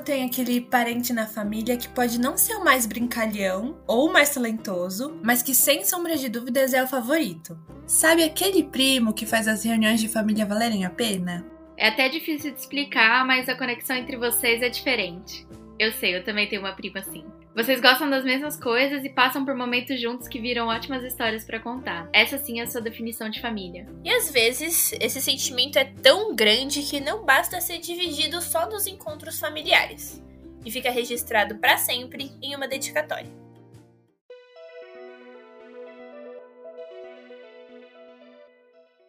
tem aquele parente na família que pode não ser o mais brincalhão ou o mais talentoso, mas que sem sombra de dúvidas é o favorito. Sabe aquele primo que faz as reuniões de família valerem a pena? É até difícil de explicar, mas a conexão entre vocês é diferente. Eu sei, eu também tenho uma prima assim. Vocês gostam das mesmas coisas e passam por momentos juntos que viram ótimas histórias para contar. Essa sim é a sua definição de família. E às vezes, esse sentimento é tão grande que não basta ser dividido só nos encontros familiares. E fica registrado para sempre em uma dedicatória.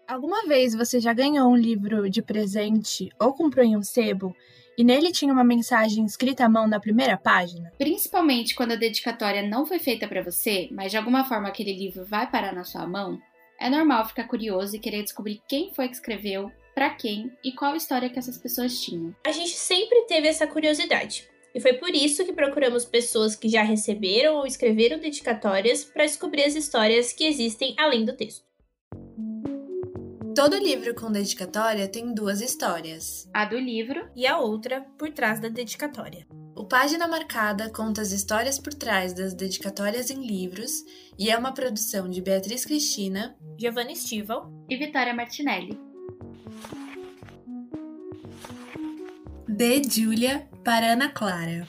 Alguma vez você já ganhou um livro de presente ou comprou em um sebo e nele tinha uma mensagem escrita à mão na primeira página? Principalmente quando a dedicatória não foi feita para você, mas de alguma forma aquele livro vai parar na sua mão, é normal ficar curioso e querer descobrir quem foi que escreveu, para quem e qual história que essas pessoas tinham. A gente sempre teve essa curiosidade. E foi por isso que procuramos pessoas que já receberam ou escreveram dedicatórias para descobrir as histórias que existem além do texto. Todo livro com dedicatória tem duas histórias. A do livro e a outra por trás da dedicatória. O Página Marcada conta as histórias por trás das dedicatórias em livros e é uma produção de Beatriz Cristina, Giovanna Stival e Vitória Martinelli. De Júlia para Ana Clara.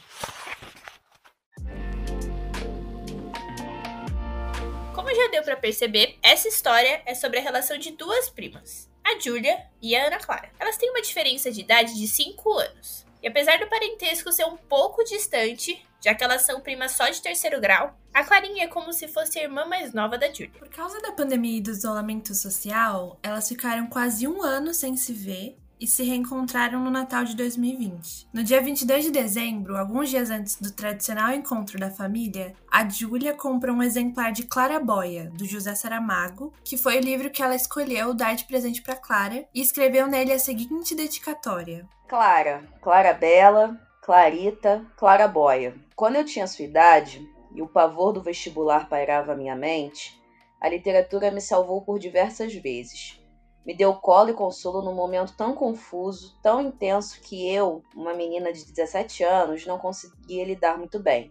Já deu para perceber, essa história é sobre a relação de duas primas, a Julia e a Ana Clara. Elas têm uma diferença de idade de 5 anos. E apesar do parentesco ser um pouco distante, já que elas são primas só de terceiro grau, a Clarinha é como se fosse a irmã mais nova da Julia. Por causa da pandemia e do isolamento social, elas ficaram quase um ano sem se ver e se reencontraram no Natal de 2020. No dia 22 de dezembro, alguns dias antes do tradicional encontro da família, a Júlia comprou um exemplar de Claraboia, do José Saramago, que foi o livro que ela escolheu dar de presente para Clara, e escreveu nele a seguinte dedicatória: Clara, Clara Bela, Clarita, Claraboia. Quando eu tinha sua idade e o pavor do vestibular pairava minha mente, a literatura me salvou por diversas vezes. Me deu colo e consolo num momento tão confuso, tão intenso que eu, uma menina de 17 anos, não conseguia lidar muito bem.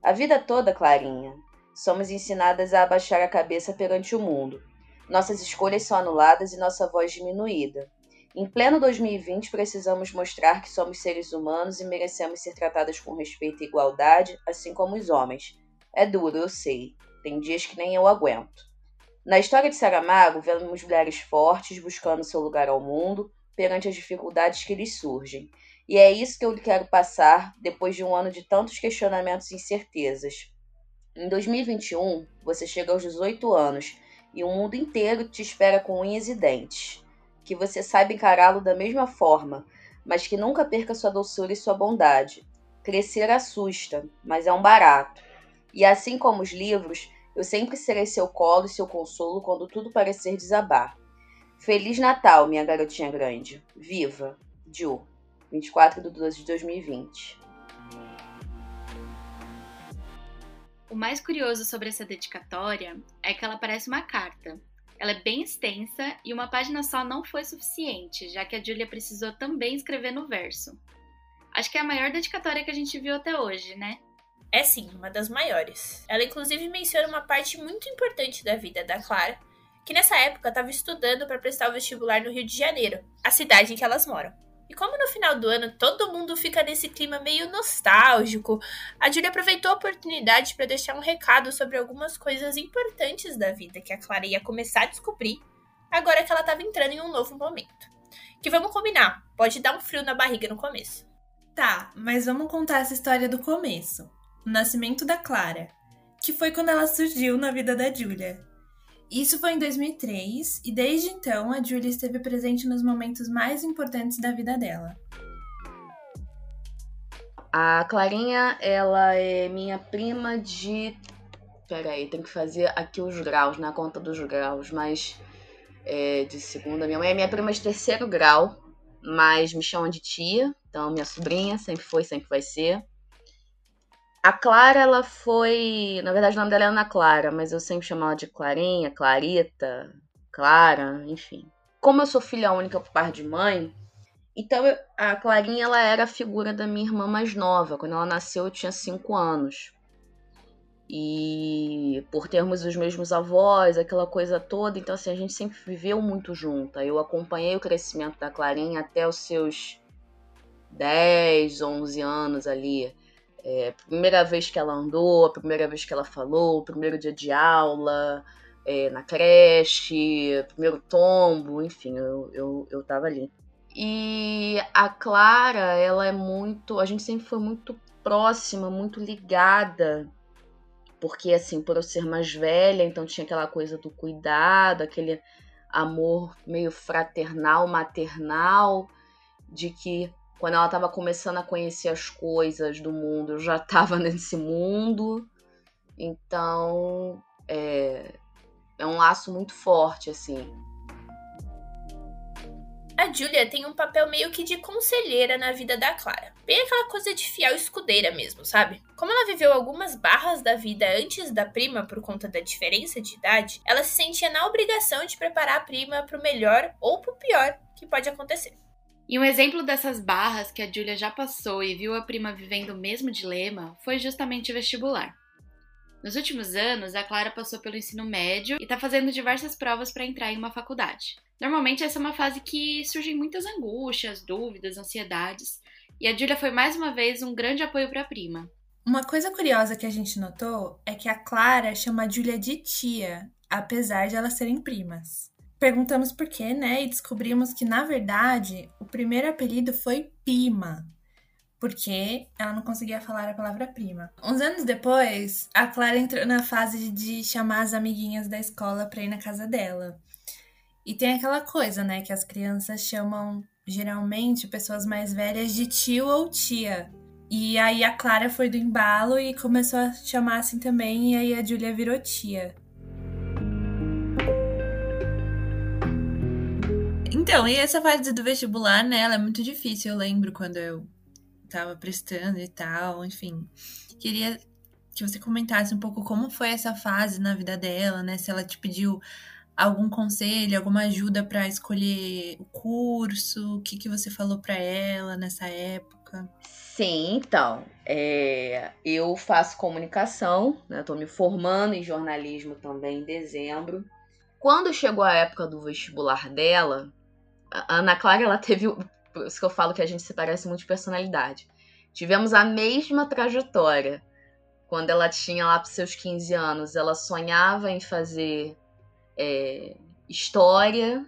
A vida toda, Clarinha, somos ensinadas a abaixar a cabeça perante o mundo. Nossas escolhas são anuladas e nossa voz diminuída. Em pleno 2020, precisamos mostrar que somos seres humanos e merecemos ser tratadas com respeito e igualdade, assim como os homens. É duro, eu sei. Tem dias que nem eu aguento. Na história de Saramago, vemos mulheres fortes buscando seu lugar ao mundo perante as dificuldades que lhes surgem. E é isso que eu quero passar depois de um ano de tantos questionamentos e incertezas. Em 2021, você chega aos 18 anos e o mundo inteiro te espera com unhas e dentes. Que você saiba encará-lo da mesma forma, mas que nunca perca sua doçura e sua bondade. Crescer assusta, mas é um barato. E assim como os livros, eu sempre serei seu colo e seu consolo quando tudo parecer desabar. Feliz Natal, minha garotinha grande. Viva! Ju, 24 de 12 de 2020. O mais curioso sobre essa dedicatória é que ela parece uma carta. Ela é bem extensa e uma página só não foi suficiente, já que a Julia precisou também escrever no verso. Acho que é a maior dedicatória que a gente viu até hoje, né? É sim, uma das maiores. Ela inclusive menciona uma parte muito importante da vida da Clara, que nessa época estava estudando para prestar o vestibular no Rio de Janeiro, a cidade em que elas moram. E como no final do ano todo mundo fica nesse clima meio nostálgico, a Julia aproveitou a oportunidade para deixar um recado sobre algumas coisas importantes da vida que a Clara ia começar a descobrir agora que ela estava entrando em um novo momento. Que vamos combinar, pode dar um frio na barriga no começo. Tá, mas vamos contar essa história do começo o nascimento da Clara, que foi quando ela surgiu na vida da Julia. Isso foi em 2003 e desde então a Julia esteve presente nos momentos mais importantes da vida dela. A Clarinha, ela é minha prima de. Peraí, tem que fazer aqui os graus, na conta dos graus, mas. É, de segunda. Minha mãe é minha prima de terceiro grau, mas me chamam de tia, então minha sobrinha sempre foi, sempre vai ser. A Clara, ela foi. Na verdade, o nome dela é Ana Clara, mas eu sempre chamo ela de Clarinha, Clarita, Clara, enfim. Como eu sou filha única por parte de mãe, Então, a Clarinha, ela era a figura da minha irmã mais nova. Quando ela nasceu, eu tinha cinco anos. E por termos os mesmos avós, aquela coisa toda, então assim, a gente sempre viveu muito junto. Eu acompanhei o crescimento da Clarinha até os seus 10, 11 anos ali. É, primeira vez que ela andou, a primeira vez que ela falou, o primeiro dia de aula, é, na creche, primeiro tombo, enfim, eu, eu, eu tava ali. E a Clara, ela é muito. A gente sempre foi muito próxima, muito ligada porque assim, por eu ser mais velha, então tinha aquela coisa do cuidado, aquele amor meio fraternal, maternal, de que quando ela estava começando a conhecer as coisas do mundo, eu já estava nesse mundo. Então, é, é um laço muito forte, assim. A Julia tem um papel meio que de conselheira na vida da Clara. Bem aquela coisa de fiel escudeira mesmo, sabe? Como ela viveu algumas barras da vida antes da prima por conta da diferença de idade, ela se sentia na obrigação de preparar a prima pro melhor ou pro pior que pode acontecer. E um exemplo dessas barras que a Julia já passou e viu a prima vivendo o mesmo dilema foi justamente o vestibular. Nos últimos anos, a Clara passou pelo ensino médio e está fazendo diversas provas para entrar em uma faculdade. Normalmente, essa é uma fase que surgem muitas angústias, dúvidas, ansiedades, e a Julia foi mais uma vez um grande apoio para a prima. Uma coisa curiosa que a gente notou é que a Clara chama a Julia de tia, apesar de elas serem primas. Perguntamos por quê, né? E descobrimos que, na verdade, o primeiro apelido foi Pima, porque ela não conseguia falar a palavra prima. Uns anos depois, a Clara entrou na fase de chamar as amiguinhas da escola para ir na casa dela. E tem aquela coisa, né, que as crianças chamam geralmente pessoas mais velhas de tio ou tia. E aí a Clara foi do embalo e começou a chamar assim também, e aí a Julia virou tia. Então, e essa fase do vestibular, né, ela é muito difícil, eu lembro quando eu tava prestando e tal, enfim. Queria que você comentasse um pouco como foi essa fase na vida dela, né? Se ela te pediu algum conselho, alguma ajuda para escolher o curso, o que, que você falou para ela nessa época? Sim, então, é, eu faço comunicação, né? Tô me formando em jornalismo também em dezembro. Quando chegou a época do vestibular dela, a Ana Clara ela teve por isso que eu falo que a gente se parece muito de personalidade. Tivemos a mesma trajetória. Quando ela tinha lá para seus 15 anos, ela sonhava em fazer é, história,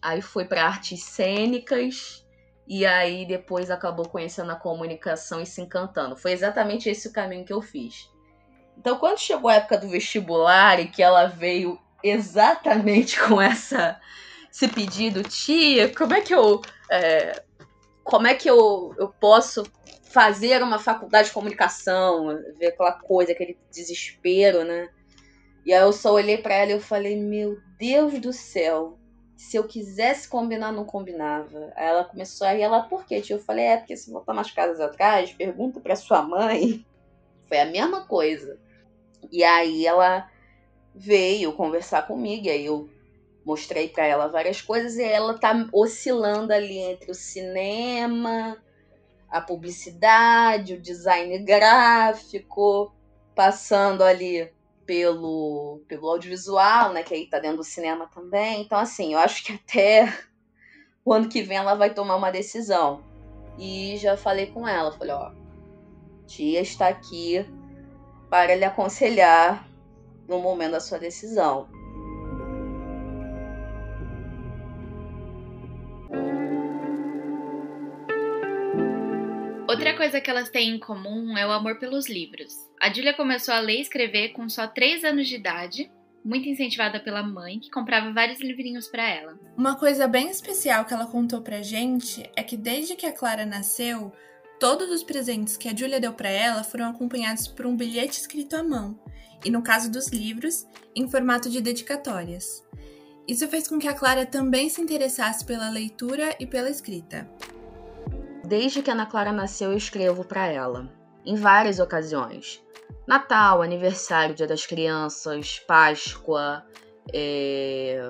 aí foi para artes cênicas, e aí depois acabou conhecendo a comunicação e se encantando. Foi exatamente esse o caminho que eu fiz. Então, quando chegou a época do vestibular e que ela veio exatamente com essa esse pedido, tia, como é que eu é, como é que eu, eu posso fazer uma faculdade de comunicação, ver aquela coisa, aquele desespero, né? E aí eu só olhei para ela e eu falei, meu Deus do céu, se eu quisesse combinar, não combinava. Aí ela começou a rir, ela, por quê, tio? Eu falei, é, porque se voltar umas casas atrás, pergunta pra sua mãe. Foi a mesma coisa. E aí ela veio conversar comigo, e aí eu mostrei para ela várias coisas e ela tá oscilando ali entre o cinema, a publicidade, o design gráfico, passando ali pelo, pelo audiovisual, né, que aí tá dentro do cinema também. Então assim, eu acho que até o ano que vem ela vai tomar uma decisão. E já falei com ela, falei, ó, tia está aqui para lhe aconselhar no momento da sua decisão. Coisa que elas têm em comum é o amor pelos livros. A Julia começou a ler e escrever com só 3 anos de idade, muito incentivada pela mãe, que comprava vários livrinhos para ela. Uma coisa bem especial que ela contou pra gente é que desde que a Clara nasceu, todos os presentes que a Julia deu para ela foram acompanhados por um bilhete escrito à mão, e no caso dos livros, em formato de dedicatórias. Isso fez com que a Clara também se interessasse pela leitura e pela escrita. Desde que Ana Clara nasceu, eu escrevo para ela, em várias ocasiões. Natal, aniversário, Dia das Crianças, Páscoa, é...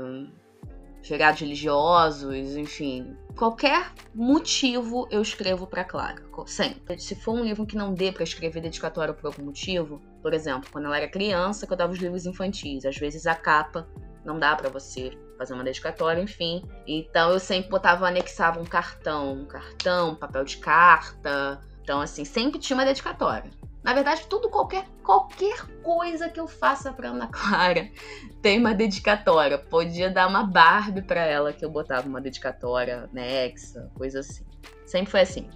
feriados religiosos, enfim. Qualquer motivo eu escrevo para Clara, sempre. Se for um livro que não dê para escrever dedicatória por algum motivo, por exemplo, quando ela era criança, que eu dava os livros infantis, às vezes a capa não dá para você fazer uma dedicatória, enfim. Então eu sempre botava, anexava um cartão, um cartão, papel de carta. Então assim, sempre tinha uma dedicatória. Na verdade, tudo qualquer qualquer coisa que eu faça para Ana Clara tem uma dedicatória. Podia dar uma Barbie para ela que eu botava uma dedicatória, Nexa, coisa assim. Sempre foi assim.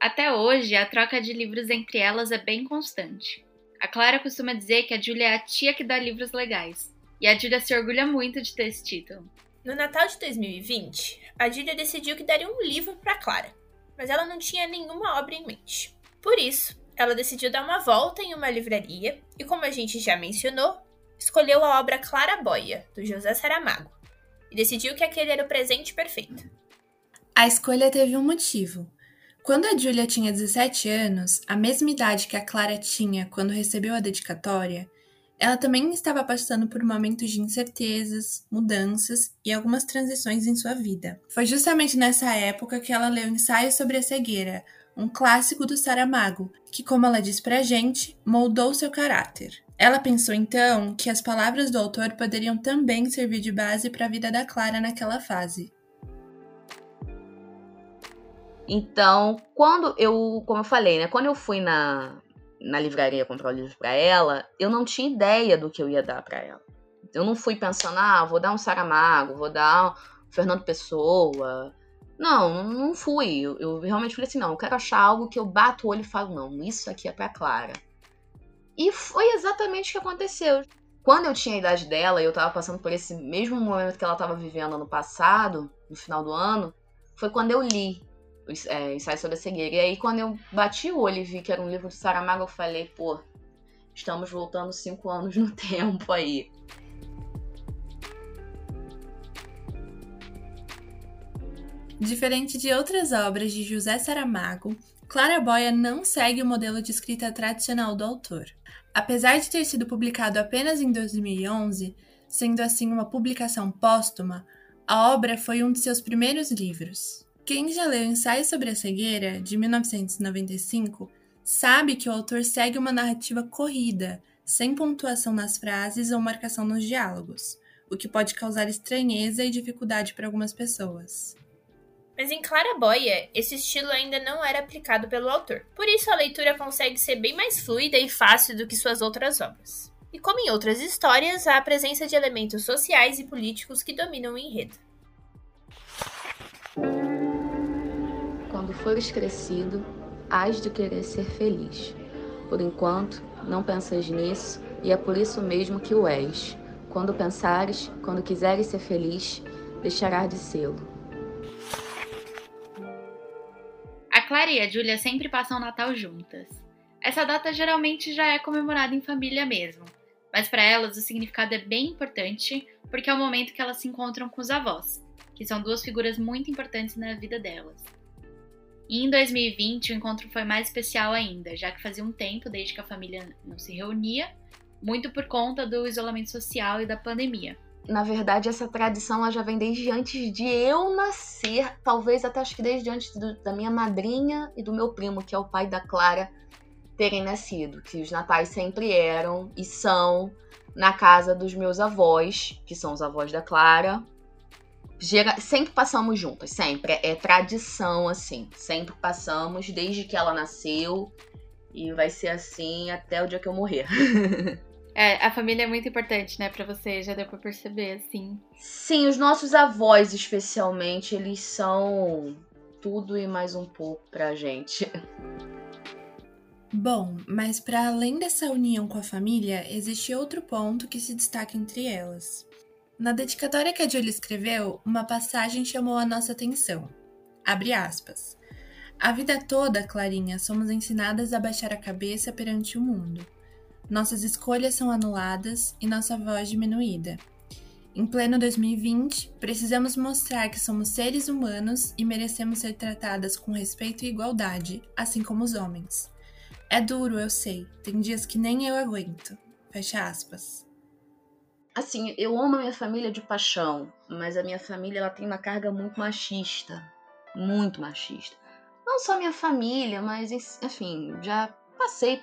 Até hoje, a troca de livros entre elas é bem constante. A Clara costuma dizer que a Julia é a tia que dá livros legais, e a Julia se orgulha muito de ter esse título. No Natal de 2020, a Julia decidiu que daria um livro para Clara, mas ela não tinha nenhuma obra em mente. Por isso, ela decidiu dar uma volta em uma livraria e, como a gente já mencionou, escolheu a obra Clara Boia, do José Saramago, e decidiu que aquele era o presente perfeito. A escolha teve um motivo. Quando a Julia tinha 17 anos, a mesma idade que a Clara tinha quando recebeu a dedicatória, ela também estava passando por momentos de incertezas, mudanças e algumas transições em sua vida. Foi justamente nessa época que ela leu Ensaio sobre a Cegueira, um clássico do Saramago, que, como ela diz pra gente, moldou seu caráter. Ela pensou então que as palavras do autor poderiam também servir de base para a vida da Clara naquela fase. Então, quando eu, como eu falei, né, quando eu fui na, na livraria comprar o livro para ela, eu não tinha ideia do que eu ia dar para ela. Eu não fui pensando, ah, vou dar um Saramago, vou dar um Fernando Pessoa. Não, não fui. Eu, eu realmente falei assim, não, eu quero achar algo que eu bato o olho e falo, não, isso aqui é para Clara. E foi exatamente o que aconteceu. Quando eu tinha a idade dela e eu tava passando por esse mesmo momento que ela tava vivendo ano passado, no final do ano, foi quando eu li é, Ensaio sobre a Cegueira. E aí, quando eu bati o olho e vi que era um livro do Saramago, eu falei, pô, estamos voltando cinco anos no tempo aí. Diferente de outras obras de José Saramago, Clara Boia não segue o modelo de escrita tradicional do autor. Apesar de ter sido publicado apenas em 2011, sendo assim uma publicação póstuma, a obra foi um de seus primeiros livros. Quem já leu Ensaio sobre a Cegueira, de 1995, sabe que o autor segue uma narrativa corrida, sem pontuação nas frases ou marcação nos diálogos, o que pode causar estranheza e dificuldade para algumas pessoas. Mas em Claraboia, esse estilo ainda não era aplicado pelo autor. Por isso a leitura consegue ser bem mais fluida e fácil do que suas outras obras. E como em outras histórias, há a presença de elementos sociais e políticos que dominam o enredo. Quando fores crescido, hás de querer ser feliz. Por enquanto, não pensas nisso, e é por isso mesmo que o és. Quando pensares, quando quiseres ser feliz, deixarás de sê-lo. A Clara e a Júlia sempre passam o Natal juntas. Essa data geralmente já é comemorada em família mesmo, mas para elas o significado é bem importante porque é o momento que elas se encontram com os avós, que são duas figuras muito importantes na vida delas. E em 2020 o encontro foi mais especial ainda, já que fazia um tempo desde que a família não se reunia, muito por conta do isolamento social e da pandemia. Na verdade, essa tradição ela já vem desde antes de eu nascer, talvez até acho que desde antes do, da minha madrinha e do meu primo, que é o pai da Clara, terem nascido, que os natais sempre eram e são na casa dos meus avós, que são os avós da Clara, Gera, sempre passamos juntas, sempre. É, é tradição, assim. Sempre passamos desde que ela nasceu. E vai ser assim até o dia que eu morrer. É, a família é muito importante, né, para você, já deu pra perceber, assim. Sim, os nossos avós, especialmente, eles são tudo e mais um pouco pra gente. Bom, mas para além dessa união com a família, existe outro ponto que se destaca entre elas. Na dedicatória que a Julia escreveu, uma passagem chamou a nossa atenção. Abre aspas. A vida toda, Clarinha, somos ensinadas a baixar a cabeça perante o mundo. Nossas escolhas são anuladas e nossa voz diminuída. Em pleno 2020, precisamos mostrar que somos seres humanos e merecemos ser tratadas com respeito e igualdade, assim como os homens. É duro, eu sei. Tem dias que nem eu aguento. Fecha aspas. Assim, eu amo a minha família de paixão, mas a minha família ela tem uma carga muito machista. Muito machista não só minha família, mas enfim, já passei,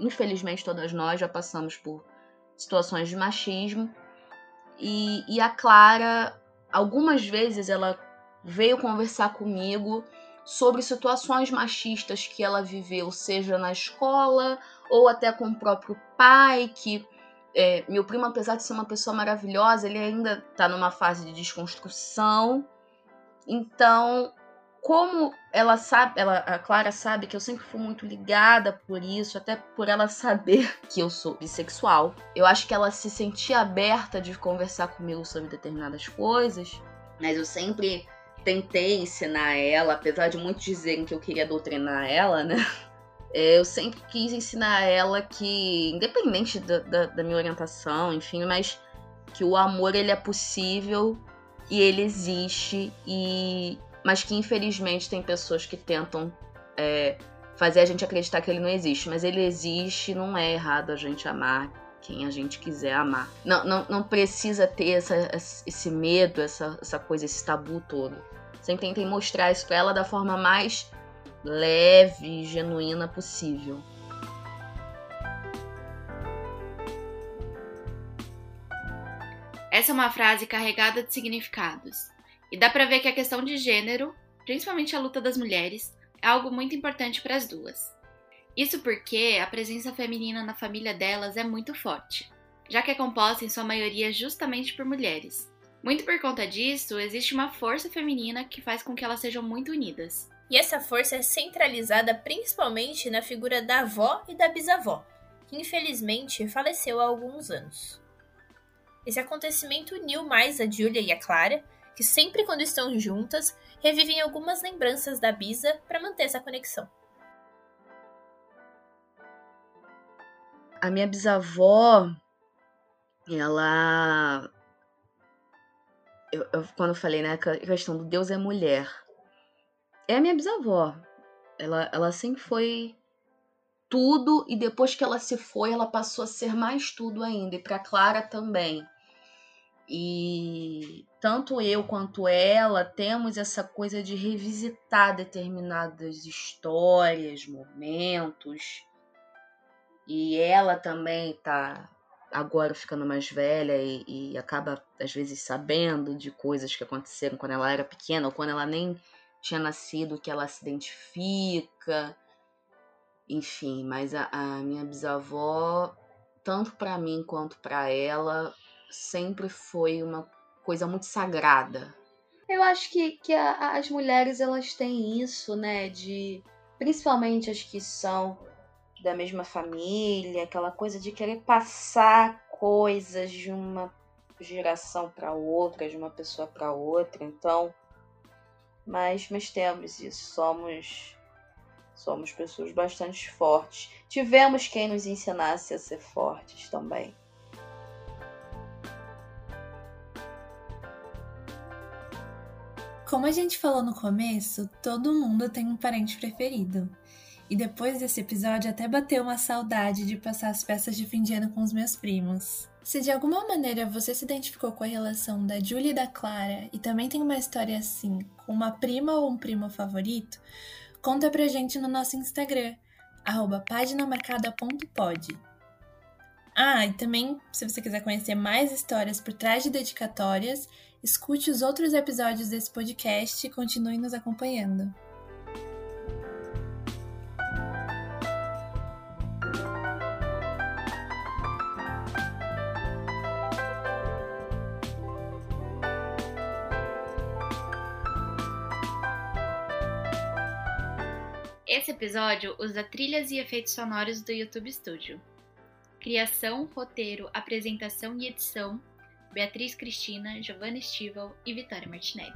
infelizmente todas nós já passamos por situações de machismo. E, e a Clara, algumas vezes ela veio conversar comigo sobre situações machistas que ela viveu, seja na escola ou até com o próprio pai, que é, meu primo, apesar de ser uma pessoa maravilhosa, ele ainda está numa fase de desconstrução. Então, como ela sabe, ela, a Clara sabe que eu sempre fui muito ligada por isso, até por ela saber que eu sou bissexual. Eu acho que ela se sentia aberta de conversar comigo sobre determinadas coisas, mas eu sempre tentei ensinar ela, apesar de muitos dizerem que eu queria doutrinar ela, né? É, eu sempre quis ensinar ela que, independente da, da, da minha orientação, enfim, mas que o amor ele é possível e ele existe e mas que infelizmente tem pessoas que tentam é, fazer a gente acreditar que ele não existe. Mas ele existe, não é errado a gente amar quem a gente quiser amar. Não, não, não precisa ter essa, esse medo, essa, essa coisa, esse tabu todo. Sempre tentem mostrar isso pra ela da forma mais leve e genuína possível. Essa é uma frase carregada de significados. E dá pra ver que a questão de gênero, principalmente a luta das mulheres, é algo muito importante para as duas. Isso porque a presença feminina na família delas é muito forte, já que é composta em sua maioria justamente por mulheres. Muito por conta disso, existe uma força feminina que faz com que elas sejam muito unidas. E essa força é centralizada principalmente na figura da avó e da bisavó, que infelizmente faleceu há alguns anos. Esse acontecimento uniu mais a Julia e a Clara, que sempre quando estão juntas, revivem algumas lembranças da Bisa para manter essa conexão. A minha bisavó, ela. Eu, eu, quando eu falei, né, a questão do Deus é mulher. É a minha bisavó. Ela, ela sempre foi tudo e depois que ela se foi, ela passou a ser mais tudo ainda. E para Clara também. E tanto eu quanto ela temos essa coisa de revisitar determinadas histórias, momentos. E ela também tá agora ficando mais velha e, e, acaba às vezes sabendo de coisas que aconteceram quando ela era pequena ou quando ela nem tinha nascido, que ela se identifica. Enfim, mas a, a minha bisavó, tanto para mim quanto para ela, sempre foi uma coisa muito sagrada. Eu acho que, que a, as mulheres elas têm isso, né? De principalmente as que são da mesma família, aquela coisa de querer passar coisas de uma geração para outra, de uma pessoa para outra. Então, mas, mas temos isso, somos somos pessoas bastante fortes. Tivemos quem nos ensinasse a ser fortes também. Como a gente falou no começo, todo mundo tem um parente preferido. E depois desse episódio até bateu uma saudade de passar as peças de fim de ano com os meus primos. Se de alguma maneira você se identificou com a relação da Julie e da Clara e também tem uma história assim, com uma prima ou um primo favorito, conta pra gente no nosso Instagram, paginamarcada.pod. Ah, e também, se você quiser conhecer mais histórias por trás de dedicatórias, escute os outros episódios desse podcast e continue nos acompanhando. Esse episódio usa trilhas e efeitos sonoros do YouTube Studio. Criação, roteiro, apresentação e edição: Beatriz Cristina, Giovanna Estival e Vitória Martinelli.